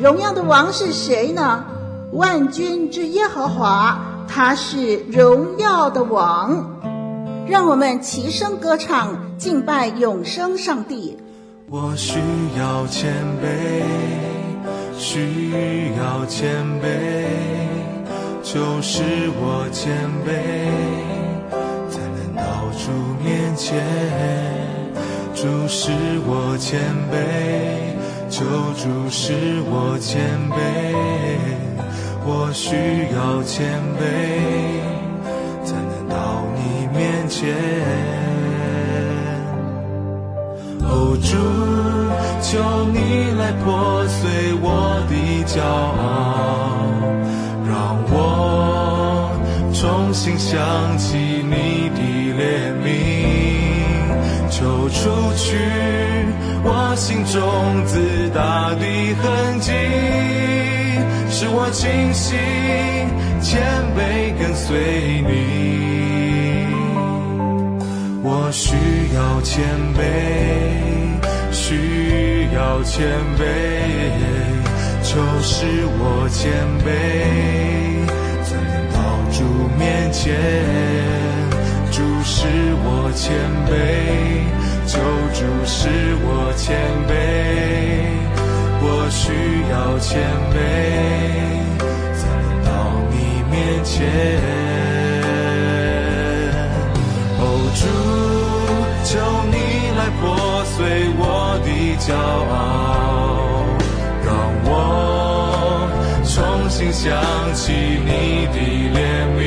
荣耀的王是谁呢？万军之耶和华，他是荣耀的王。让我们齐声歌唱，敬拜永生上帝。我需要谦卑，需要谦卑，就是我谦卑，才能到主面前。主使我谦卑。求主使我谦卑，我需要谦卑，才能到你面前。哦，主，求你来破碎我的骄傲，让我重新想起你的怜悯，求除去。我心中自大的痕迹，使我清醒谦卑跟随你。我需要谦卑，需要谦卑，求使我谦卑，才能到主面前。主使我谦卑。求主使我谦卑，我需要谦卑，才能到你面前。哦，主，求你来破碎我的骄傲，让我重新想起你的怜悯，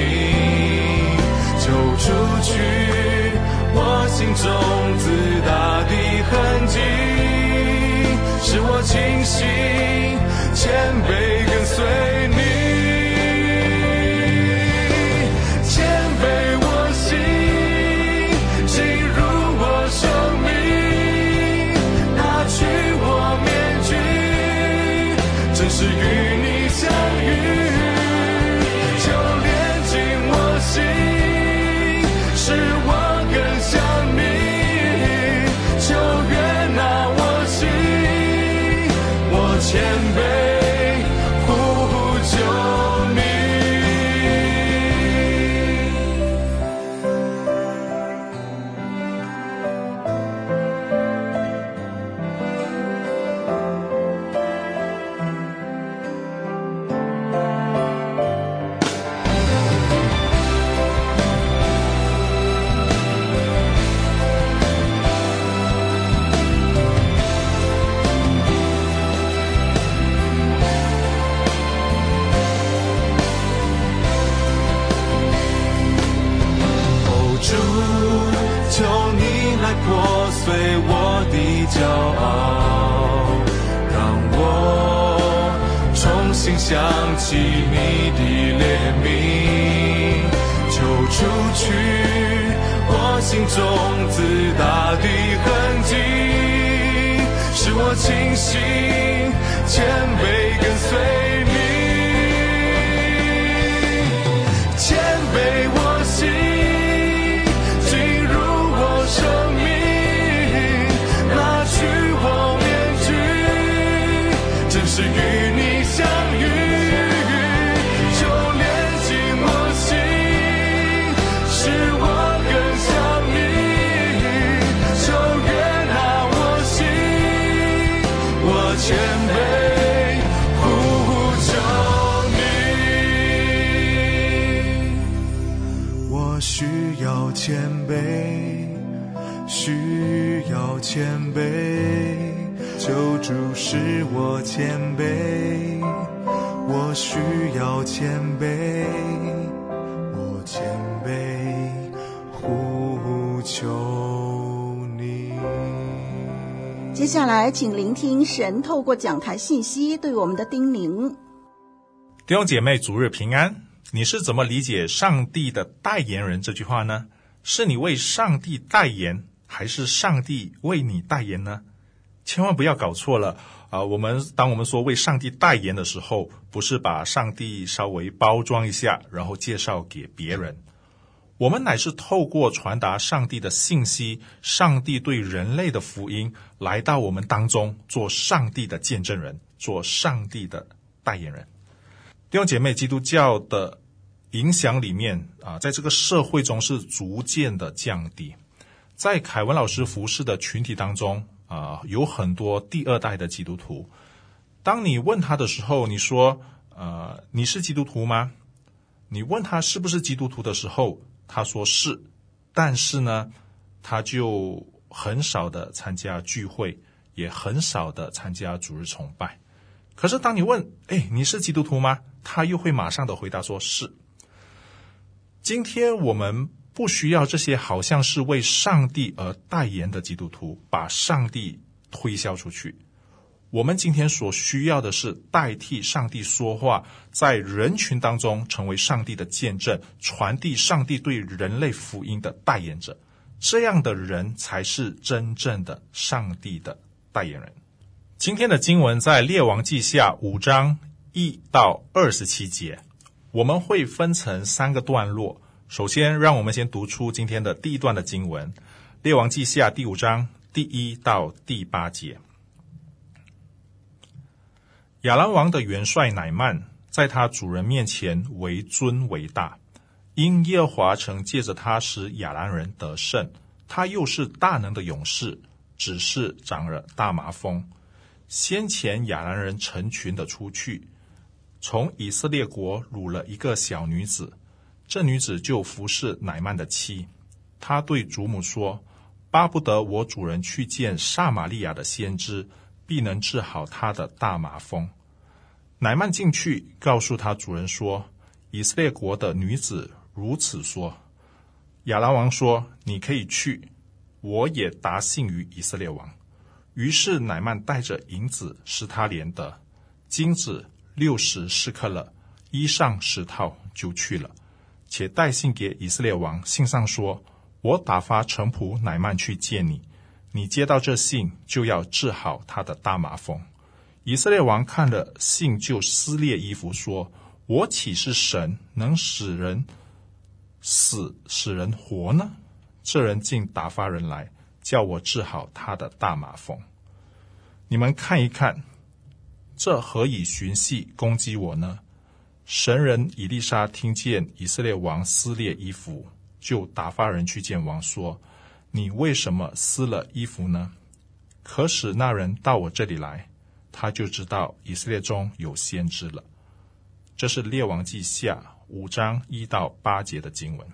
使我谦卑，我需要谦卑，我谦卑呼求你。接下来，请聆听神透过讲台信息对我们的叮咛。弟兄姐妹，主日平安。你是怎么理解“上帝的代言人”这句话呢？是你为上帝代言，还是上帝为你代言呢？千万不要搞错了啊、我们当我们说为上帝代言的时候，不是把上帝稍微包装一下，然后介绍给别人。我们乃是透过传达上帝的信息，上帝对人类的福音，来到我们当中，做上帝的见证人，做上帝的代言人。弟兄姐妹，基督教的。影响里面啊，在这个社会中是逐渐的降低。在凯文老师服侍的群体当中啊，有很多第二代的基督徒。当你问他的时候，你说：“呃，你是基督徒吗？”你问他是不是基督徒的时候，他说是，但是呢，他就很少的参加聚会，也很少的参加主日崇拜。可是当你问：“哎，你是基督徒吗？”他又会马上的回答说：“是。”今天我们不需要这些好像是为上帝而代言的基督徒，把上帝推销出去。我们今天所需要的是代替上帝说话，在人群当中成为上帝的见证，传递上帝对人类福音的代言者。这样的人才是真正的上帝的代言人。今天的经文在列王记下五章一到二十七节。我们会分成三个段落。首先，让我们先读出今天的第一段的经文，《列王记下》第五章第一到第八节。亚兰王的元帅乃曼在他主人面前为尊为大，因耶和华曾借着他使亚兰人得胜，他又是大能的勇士，只是长了大麻风。先前亚兰人成群的出去。从以色列国掳了一个小女子，这女子就服侍乃曼的妻。她对主母说：“巴不得我主人去见撒玛利亚的先知，必能治好他的大麻风。”乃曼进去，告诉他主人说：“以色列国的女子如此说。”亚兰王说：“你可以去，我也答信于以色列王。”于是乃曼带着银子使他连得，金子。六十四克勒，衣裳十套，就去了，且带信给以色列王。信上说：“我打发臣仆乃曼去见你，你接到这信，就要治好他的大麻风。”以色列王看了信，就撕裂衣服，说：“我岂是神，能使人死，使人活呢？这人竟打发人来，叫我治好他的大麻风。你们看一看。”这何以寻隙攻击我呢？神人以利沙听见以色列王撕裂衣服，就打发人去见王，说：“你为什么撕了衣服呢？可使那人到我这里来，他就知道以色列中有先知了。”这是列王记下五章一到八节的经文。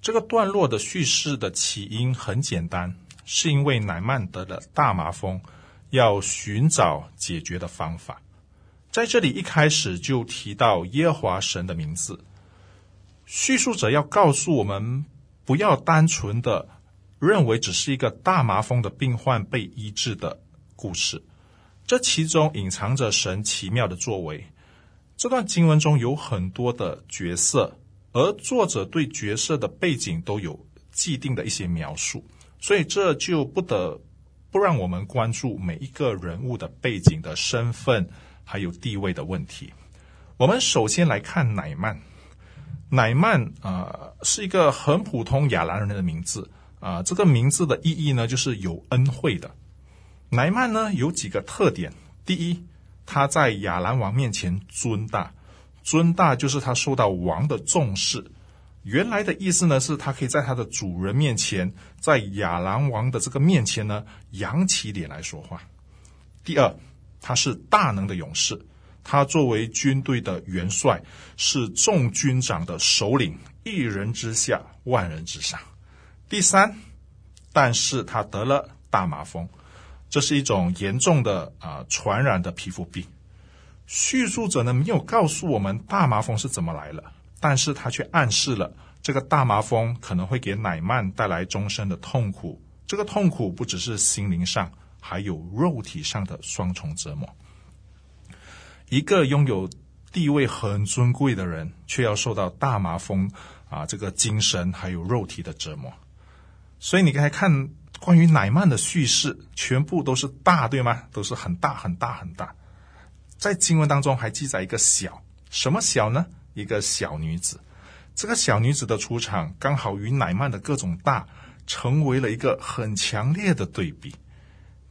这个段落的叙事的起因很简单，是因为乃曼得了大麻风。要寻找解决的方法，在这里一开始就提到耶和华神的名字。叙述者要告诉我们，不要单纯的认为只是一个大麻风的病患被医治的故事，这其中隐藏着神奇妙的作为。这段经文中有很多的角色，而作者对角色的背景都有既定的一些描述，所以这就不得。不让我们关注每一个人物的背景的身份还有地位的问题。我们首先来看乃曼，乃曼啊、呃、是一个很普通亚兰人的名字啊、这个名字的意义呢就是有恩惠的。乃曼呢有几个特点，第一，他在亚兰王面前尊大，尊大就是他受到王的重视。原来的意思呢，是他可以在他的主人面前，在亚兰王的这个面前呢，扬起脸来说话。第二，他是大能的勇士，他作为军队的元帅，是众军长的首领，一人之下，万人之上。第三，但是他得了大麻风，这是一种严重的啊、传染的皮肤病。叙述者呢，没有告诉我们大麻风是怎么来了，但是他却暗示了这个大麻风可能会给乃曼带来终身的痛苦。这个痛苦不只是心灵上，还有肉体上的双重折磨。一个拥有地位很尊贵的人，却要受到大麻风啊，这个精神还有肉体的折磨。所以你刚才看关于乃曼的叙事，全部都是大，对吗？都是很大很大很大。在经文当中还记载一个小，什么小呢？一个小女子。这个小女子的出场，刚好与乃曼的各种大，成为了一个很强烈的对比。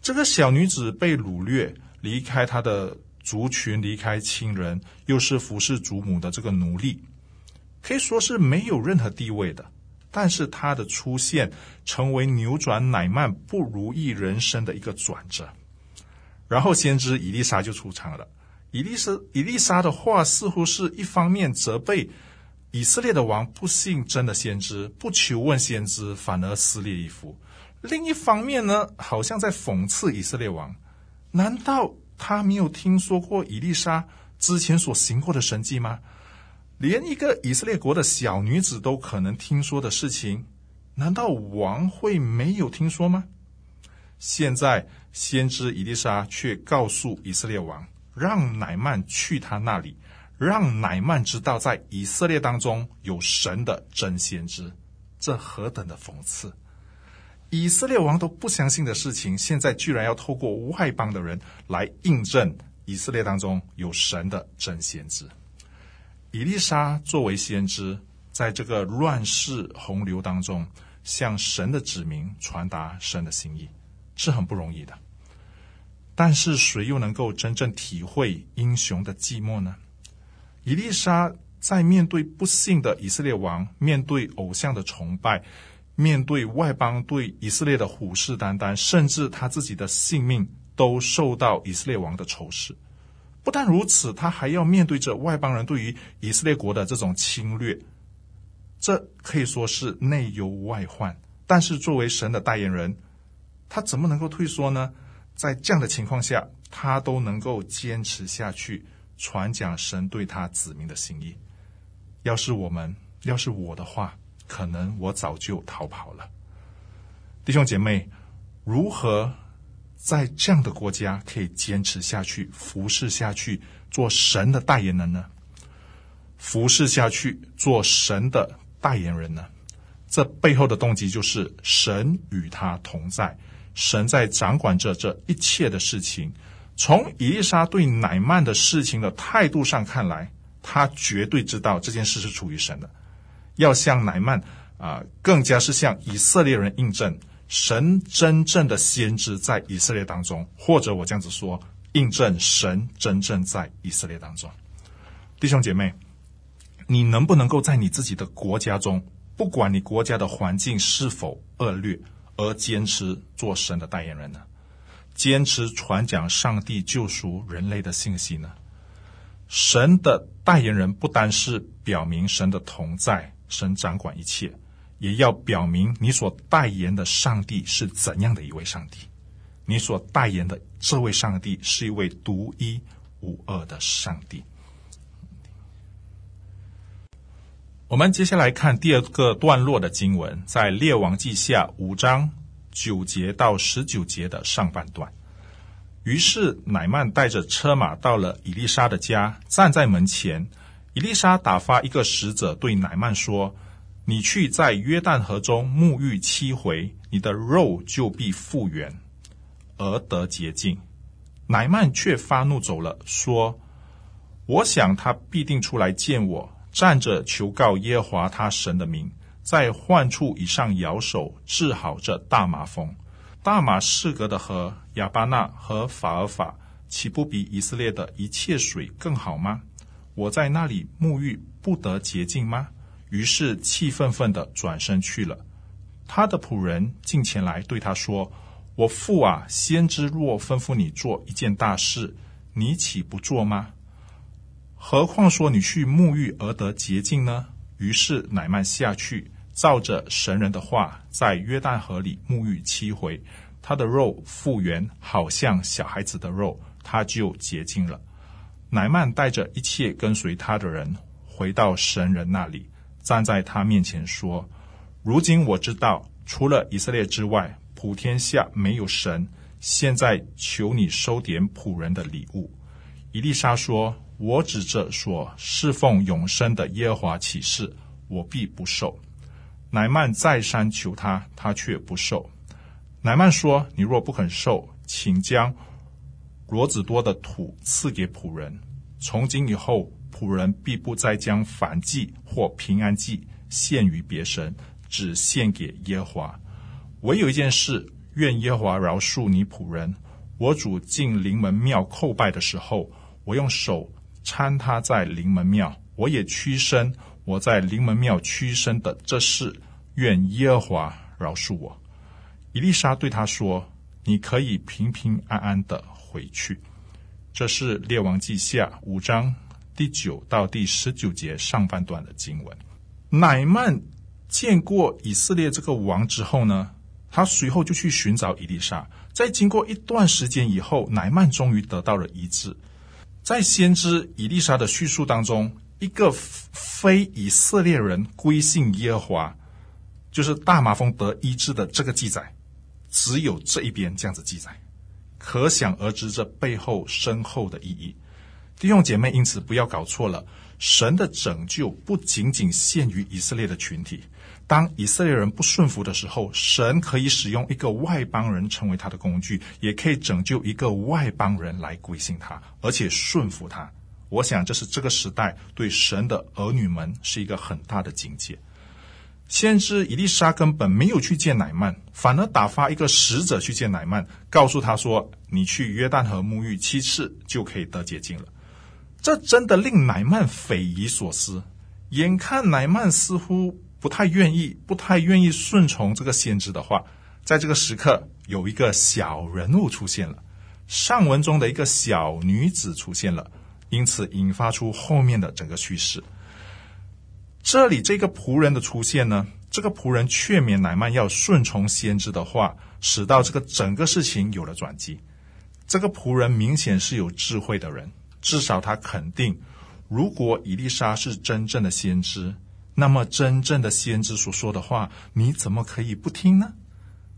这个小女子被掳掠，离开她的族群，离开亲人，又是服侍祖母的这个奴隶，可以说是没有任何地位的。但是她的出现，成为扭转乃曼不如意人生的一个转折。然后先知以利沙就出场了。以利沙以利沙的话，似乎是一方面责备以色列的王不信真的先知，不求问先知，反而撕裂衣服；另一方面呢，好像在讽刺以色列王。难道他没有听说过以利沙之前所行过的神迹吗？连一个以色列国的小女子都可能听说的事情，难道王会没有听说吗？现在先知以利沙却告诉以色列王，让乃曼去他那里，让乃曼知道在以色列当中有神的真先知。这何等的讽刺！以色列王都不相信的事情，现在居然要透过外邦的人来印证以色列当中有神的真先知。以利沙作为先知，在这个乱世洪流当中，向神的子民传达神的心意，是很不容易的。但是，谁又能够真正体会英雄的寂寞呢？以利沙在面对不幸的以色列王，面对偶像的崇拜，面对外邦对以色列的虎视眈眈，甚至他自己的性命都受到以色列王的仇视。不但如此，他还要面对着外邦人对于以色列国的这种侵略，这可以说是内忧外患。但是作为神的代言人，他怎么能够退缩呢？在这样的情况下，他都能够坚持下去，传讲神对他子民的心意。要是我们，要是我的话，可能我早就逃跑了。弟兄姐妹，如何？在这样的国家，可以坚持下去，服侍下去，做神的代言人呢？服侍下去，做神的代言人呢？这背后的动机就是神与他同在，神在掌管着这一切的事情。从以利沙对乃曼的事情的态度上看来，他绝对知道这件事是出于神的，要向乃曼啊、更加是向以色列人印证。神真正的先知在以色列当中，或者我这样子说，印证神真正在以色列当中。弟兄姐妹，你能不能够在你自己的国家中，不管你国家的环境是否恶劣，而坚持做神的代言人呢？坚持传讲上帝救赎人类的信息呢？神的代言人不单是表明神的同在，神掌管一切。也要表明你所代言的上帝是怎样的一位上帝，你所代言的这位上帝是一位独一无二的上帝。我们接下来看第二个段落的经文，在列王记下五章九节到十九节的上半段。于是乃曼带着车马到了以利沙的家，站在门前。以利沙打发一个使者对乃曼说。你去在约旦河中沐浴七回，你的肉就必复原，而得洁净。乃曼却发怒走了，说：“我想他必定出来见我，站着求告耶华他神的名，在患处以上摇手治好这大麻风。大马士革的河亚巴纳和法尔法，岂不比以色列的一切水更好吗？我在那里沐浴，不得洁净吗？”于是气愤愤地转身去了。他的仆人进前来对他说：“我父啊，先知若吩咐你做一件大事，你岂不做吗？何况说你去沐浴而得洁净呢？”于是乃曼下去，照着神人的话，在约旦河里沐浴七回，他的肉复原，好像小孩子的肉，他就洁净了。乃曼带着一切跟随他的人回到神人那里，站在他面前说：“如今我知道，除了以色列之外，普天下没有神。现在求你收点仆人的礼物。”伊丽莎说：“我指着所侍奉永生的耶和华起誓，我必不受。”乃曼再三求他，他却不受。乃曼说：“你若不肯受，请将罗子多的土赐给仆人。从今以后，仆人必不再将燔祭或平安祭献于别神，只献给耶和华。唯有一件事，愿耶和华饶恕你仆人。我主进灵门庙叩拜的时候，我用手搀他在灵门庙，我也屈身。我在灵门庙屈身的这事。”愿耶和华饶恕我。伊丽莎对他说：“你可以平平安安的回去。”这是列王记下五章第九到第十九节上半段的经文。乃曼见过以色列这个王之后呢，他随后就去寻找以利沙。在经过一段时间以后，乃曼终于得到了医治。在先知以利沙的叙述当中，一个非以色列人归信耶和华。就是大麻风得医治的这个记载，只有这一边这样子记载，可想而知这背后深厚的意义。弟兄姐妹，因此不要搞错了，神的拯救不仅仅限于以色列的群体。当以色列人不顺服的时候，神可以使用一个外邦人成为他的工具，也可以拯救一个外邦人来归信他，而且顺服他。我想这是这个时代对神的儿女们是一个很大的警戒。先知以利沙根本没有去见乃曼，反而打发一个使者去见乃曼，告诉他说：“你去约旦河沐浴七次，就可以得洁净了。”这真的令乃曼匪夷所思。眼看乃曼似乎不太愿意，不太愿意顺从这个先知的话，在这个时刻，有一个小人物出现了，上文中的一个小女子出现了，因此引发出后面的整个叙事。这里这个仆人的出现呢，这个仆人劝勉乃曼要顺从先知的话，使到这个整个事情有了转机。这个仆人明显是有智慧的人，至少他肯定，如果伊丽莎是真正的先知，那么真正的先知所说的话，你怎么可以不听呢？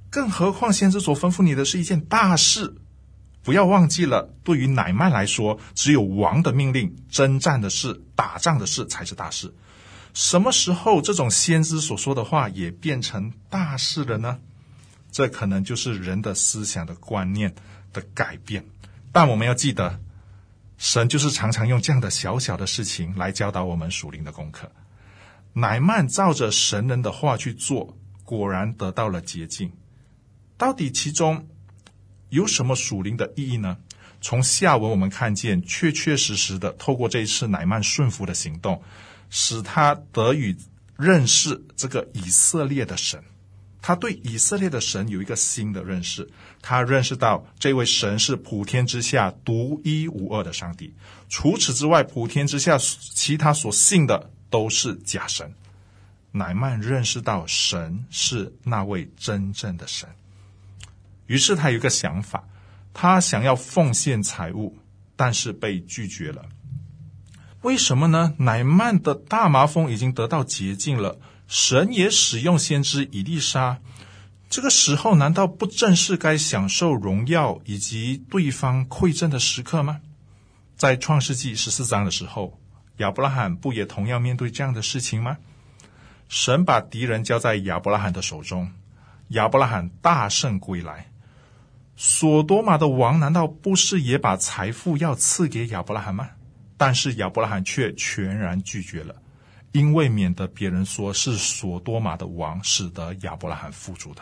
更何况先知所吩咐你的是一件大事，不要忘记了，对于乃曼来说，只有王的命令、征战的事、打仗的事才是大事。什么时候这种先知所说的话也变成大事了呢？这可能就是人的思想的观念的改变。但我们要记得，神就是常常用这样的小小的事情来教导我们属灵的功课。乃曼照着神人的话去做，果然得到了捷径。到底其中有什么属灵的意义呢？从下文我们看见，确确实实的透过这一次乃曼顺服的行动。使他得以认识这个以色列的神，他对以色列的神有一个新的认识。他认识到这位神是普天之下独一无二的上帝，除此之外，普天之下其他所信的都是假神。乃曼认识到神是那位真正的神，于是他有一个想法，他想要奉献财物，但是被拒绝了。为什么呢？乃曼的大麻风已经得到洁净了，神也使用先知以利沙，这个时候难道不正是该享受荣耀以及对方馈赠的时刻吗？在创世纪十四章的时候，亚伯拉罕不也同样面对这样的事情吗？神把敌人交在亚伯拉罕的手中，亚伯拉罕大胜归来。所多玛的王难道不是也把财富要赐给亚伯拉罕吗？但是亚伯拉罕却全然拒绝了，因为免得别人说是所多玛的王使得亚伯拉罕富足的。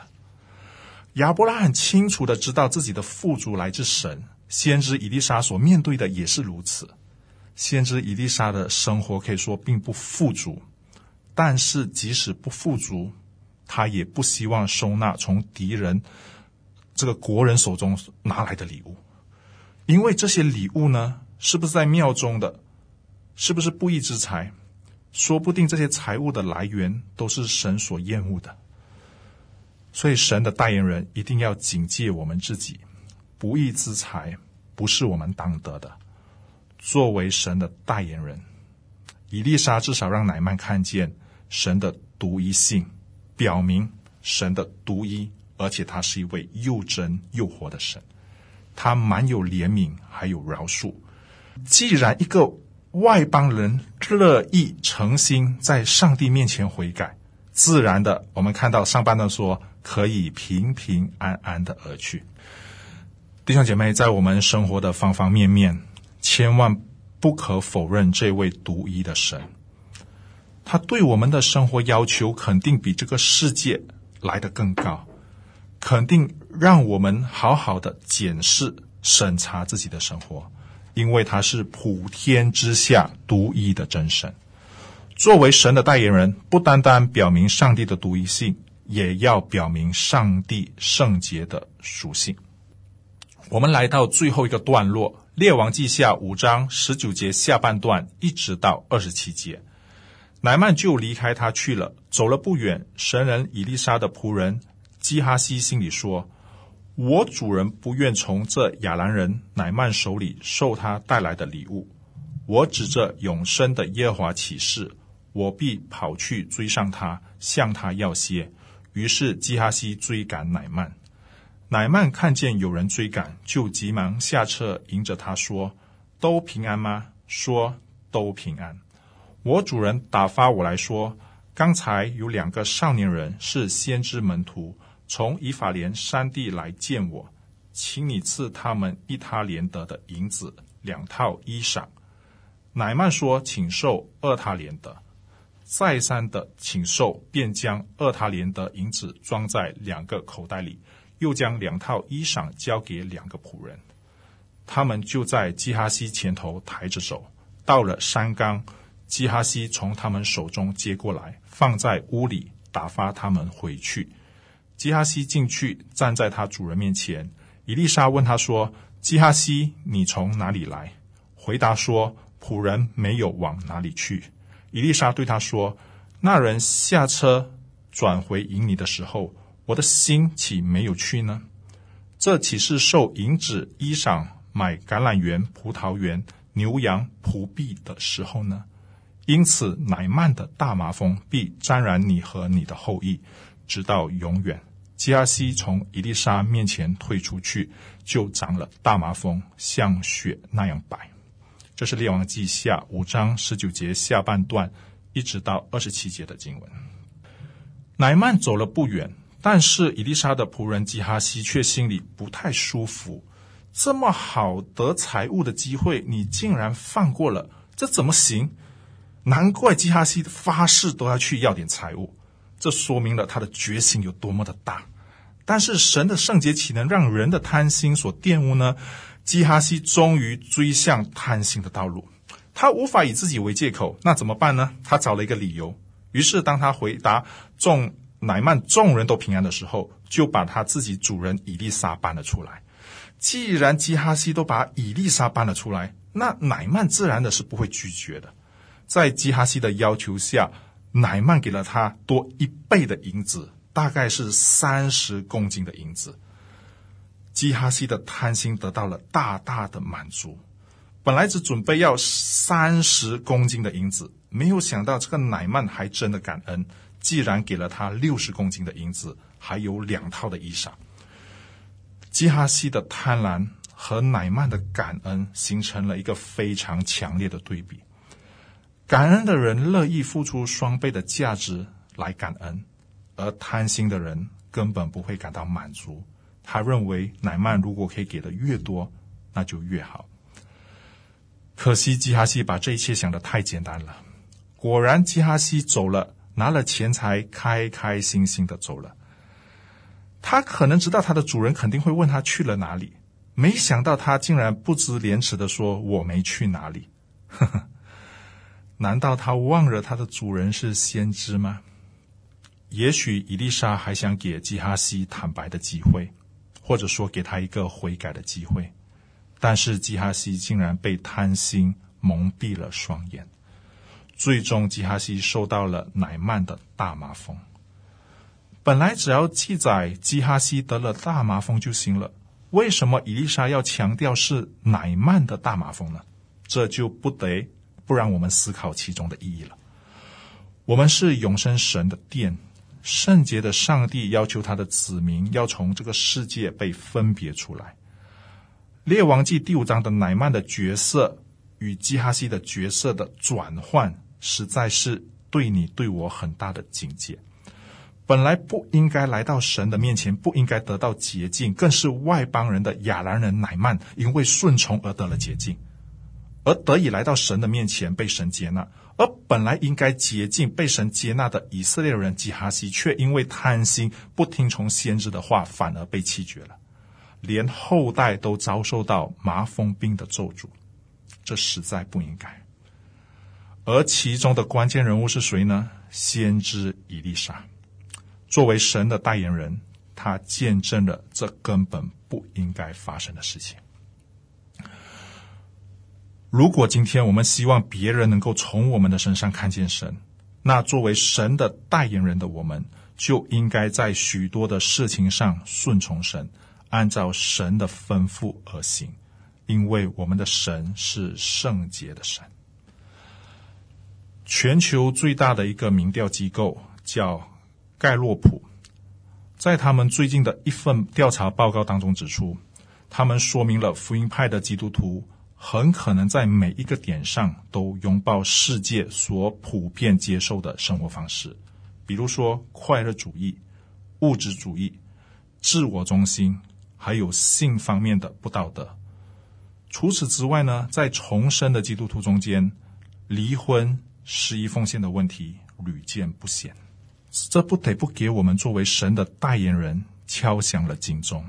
亚伯拉罕清楚的知道自己的富足来自神，先知以利沙所面对的也是如此。先知以利沙的生活可以说并不富足，但是即使不富足，他也不希望收纳从敌人这个国人手中拿来的礼物，因为这些礼物呢，是不是在庙中的？是不是不义之财？说不定这些财物的来源都是神所厌恶的。所以，神的代言人一定要警戒我们自己，不义之财不是我们当得的。作为神的代言人，以丽莎至少让乃曼看见神的独一性，表明神的独一，而且他是一位又真又活的神。他满有怜悯，还有饶恕。既然一个外邦人乐意诚心在上帝面前悔改，自然的，我们看到上半段说。可以平平安安的而去，弟兄姐妹，在我们生活的方方面面，千万不可否认这位独一的神，他对我们的生活要求肯定比这个世界来得更高，肯定让我们好好的检视、审查自己的生活，因为他是普天之下独一的真神。作为神的代言人，不单单表明上帝的独一性。也要表明上帝圣洁的属性。我们来到最后一个段落，《列王记下》五章十九节下半段，一直到二十七节，乃曼就离开他去了。走了不远，神人以利沙的仆人基哈西心里说：“我主人不愿从这亚兰人乃曼手里受他带来的礼物。我指着永生的耶华起誓，我必跑去追上他，向他要些。”于是基哈西追赶乃曼，乃曼看见有人追赶，就急忙下车迎着他说：“都平安吗？”说：“都平安。”我主人打发我来说，刚才有两个少年人是先知门徒，从以法莲山地来见我，请你赐他们一他连德的银子两套衣裳。乃曼说：“请受二他连德。”再三的请受，便将二他连德银子装在两个口袋里，又将两套衣裳交给两个仆人。他们就在基哈西前头抬着走，到了山冈，基哈西从他们手中接过来，放在屋里，打发他们回去。基哈西进去，站在他主人面前。以丽莎问他说：“基哈西，你从哪里来？”回答说：“仆人没有往哪里去。”以丽莎对他说：“那人下车转回迎你的时候，我的心岂没有去呢？这岂是受银子、衣裳、买橄榄园、葡萄园、牛羊、仆婢的时候呢？因此，乃曼的大麻风必沾染你和你的后裔，直到永远。”基哈西从伊丽莎面前退出去，就长了大麻风，像雪那样白。这是列王记下五章十九节下半段，一直到二十七节的经文。乃曼走了不远，但是伊丽莎的仆人基哈西却心里不太舒服。这么好得财物的机会，你竟然放过了，这怎么行？难怪基哈西发誓都要去要点财物，这说明了他的决心有多么的大。但是神的圣洁岂能让人的贪心所玷污呢？基哈西终于追向贪心的道路，他无法以自己为借口，那怎么办呢？他找了一个理由。于是，当他回答众乃曼众人都平安的时候，就把他自己主人以利沙搬了出来。既然基哈西都把以利沙搬了出来，那乃曼自然的是不会拒绝的。在基哈西的要求下，乃曼给了他多一倍的银子，大概是三十公斤的银子。基哈西的贪心得到了大大的满足，本来只准备要三十公斤的银子，没有想到这个乃曼还真的感恩，既然给了他六十公斤的银子，还有两套的衣裳。基哈西的贪婪和乃曼的感恩形成了一个非常强烈的对比。感恩的人乐意付出双倍的价值来感恩，而贪心的人根本不会感到满足。他认为乃曼如果可以给的越多，那就越好。可惜基哈西把这一切想得太简单了。果然，基哈西走了，拿了钱财，开开心心的走了。他可能知道他的主人肯定会问他去了哪里，没想到他竟然不知廉耻的说：“我没去哪里。” 难道他忘了他的主人是先知吗？也许伊丽莎还想给基哈西坦白的机会。或者说给他一个悔改的机会，但是基哈西竟然被贪心蒙蔽了双眼。最终基哈西受到了乃曼的大麻风。本来只要记载基哈西得了大麻风就行了，为什么伊丽莎要强调是乃曼的大麻风呢？这就不得不让我们思考其中的意义了。我们是永生神的殿。圣洁的上帝要求他的子民要从这个世界被分别出来。列王记第五章的乃曼的角色与基哈西的角色的转换，实在是对你对我很大的警戒。本来不应该来到神的面前，不应该得到洁净，更是外邦人的亚兰人乃曼，因为顺从而得了洁净，而得以来到神的面前被神接纳。而本来应该洁净、被神接纳的以色列人基哈西，却因为贪心，不听从先知的话，反而被弃绝了，连后代都遭受到麻风病的咒诅，这实在不应该。而其中的关键人物是谁呢？先知以利沙，作为神的代言人，他见证了这根本不应该发生的事情。如果今天我们希望别人能够从我们的身上看见神，那作为神的代言人的我们，就应该在许多的事情上顺从神，按照神的吩咐而行，因为我们的神是圣洁的神。全球最大的一个民调机构叫盖洛普，在他们最近的一份调查报告当中指出，他们说明了福音派的基督徒。很可能在每一个点上都拥抱世界所普遍接受的生活方式，比如说快乐主义、物质主义、自我中心，还有性方面的不道德。除此之外呢，在重生的基督徒中间，离婚、失意奉献的问题屡见不鲜。这不得不给我们作为神的代言人敲响了警钟。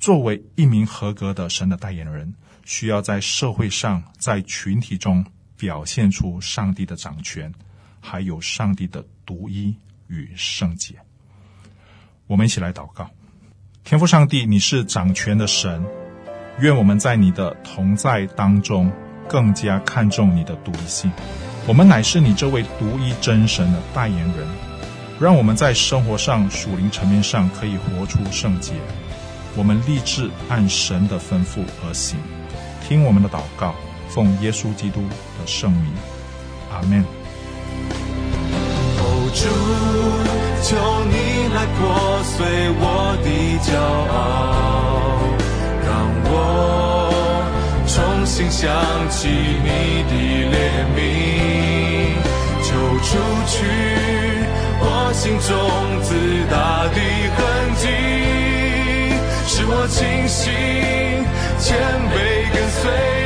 作为一名合格的神的代言人，需要在社会上、在群体中表现出上帝的掌权，还有上帝的独一与圣洁。我们一起来祷告：天父上帝，你是掌权的神，愿我们在你的同在当中更加看重你的独一性。我们乃是你这位独一真神的代言人，让我们在生活上、属灵层面上可以活出圣洁。我们立志按神的吩咐而行。听我们的祷告，奉耶稣基督的圣名，阿门。哦，主，求你来破碎我的骄傲，让我重新想起你的怜悯，求除去我心中自大的清醒，谦卑，跟随。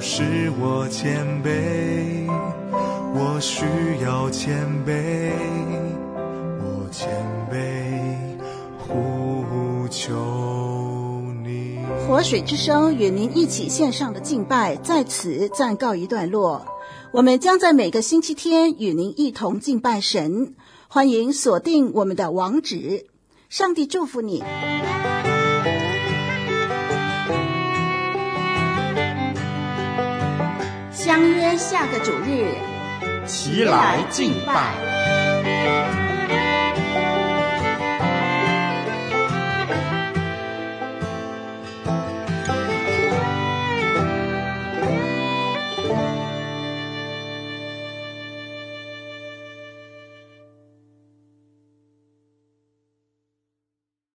使我清醒谦卑。活水之声与您一起线上的敬拜在此暂告一段落。我们将在每个星期天与您一同敬拜神，欢迎锁定我们的网址。上帝祝福你。相约下个九日，齐来敬拜。